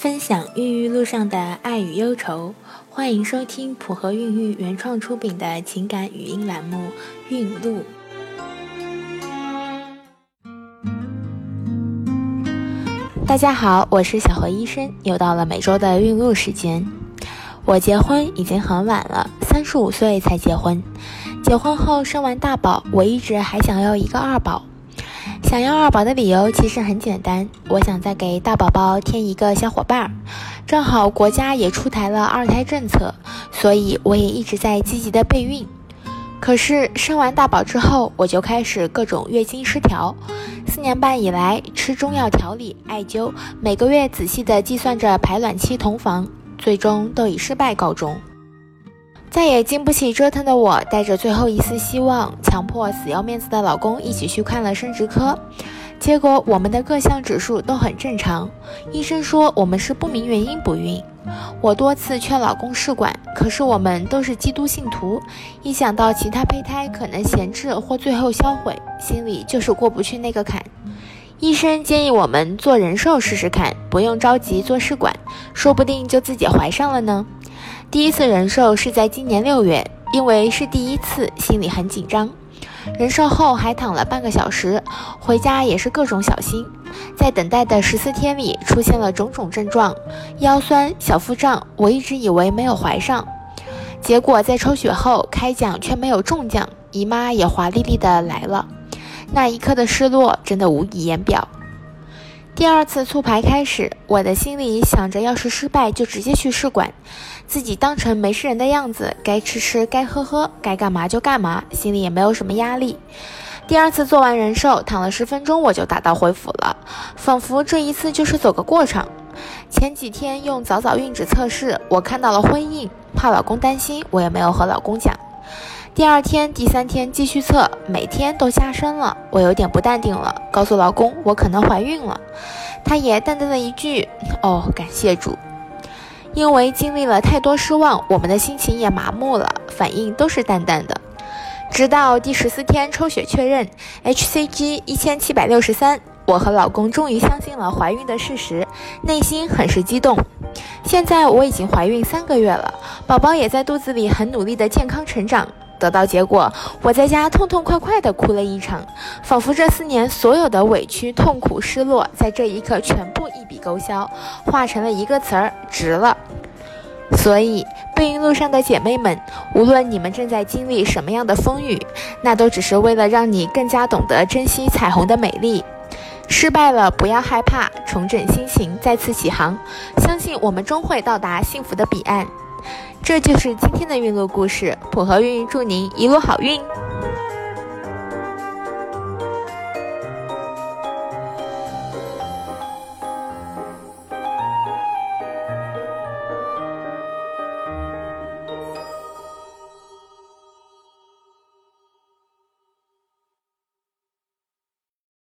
分享孕育路上的爱与忧愁，欢迎收听普和孕育原创出品的情感语音栏目《孕路》。大家好，我是小何医生，又到了每周的孕路时间。我结婚已经很晚了，三十五岁才结婚。结婚后生完大宝，我一直还想要一个二宝。想要二宝的理由其实很简单，我想再给大宝宝添一个小伙伴儿。正好国家也出台了二胎政策，所以我也一直在积极的备孕。可是生完大宝之后，我就开始各种月经失调。四年半以来，吃中药调理、艾灸，每个月仔细的计算着排卵期同房，最终都以失败告终。再也经不起折腾的我，带着最后一丝希望，强迫死要面子的老公一起去看了生殖科。结果我们的各项指数都很正常，医生说我们是不明原因不孕。我多次劝老公试管，可是我们都是基督信徒，一想到其他胚胎可能闲置或最后销毁，心里就是过不去那个坎。医生建议我们做人寿试试看，不用着急做试管，说不定就自己怀上了呢。第一次人寿是在今年六月，因为是第一次，心里很紧张。人寿后还躺了半个小时，回家也是各种小心。在等待的十四天里，出现了种种症状，腰酸、小腹胀。我一直以为没有怀上，结果在抽血后开奖却没有中奖，姨妈也华丽丽的来了。那一刻的失落真的无以言表。第二次促排开始，我的心里想着，要是失败就直接去试管，自己当成没事人的样子，该吃吃，该喝喝，该干嘛就干嘛，心里也没有什么压力。第二次做完人寿，躺了十分钟我就打道回府了，仿佛这一次就是走个过场。前几天用早早孕纸测试，我看到了婚印，怕老公担心，我也没有和老公讲。第二天、第三天继续测，每天都加深了，我有点不淡定了，告诉老公我可能怀孕了，他也淡淡的一句：“哦，感谢主。”因为经历了太多失望，我们的心情也麻木了，反应都是淡淡的。直到第十四天抽血确认，hCG 一千七百六十三，我和老公终于相信了怀孕的事实，内心很是激动。现在我已经怀孕三个月了，宝宝也在肚子里很努力的健康成长。得到结果，我在家痛痛快快地哭了一场，仿佛这四年所有的委屈、痛苦、失落，在这一刻全部一笔勾销，化成了一个词儿：值了。所以，备孕路上的姐妹们，无论你们正在经历什么样的风雨，那都只是为了让你更加懂得珍惜彩虹的美丽。失败了，不要害怕，重整心情，再次起航，相信我们终会到达幸福的彼岸。这就是今天的运路故事，普和运祝您一路好运。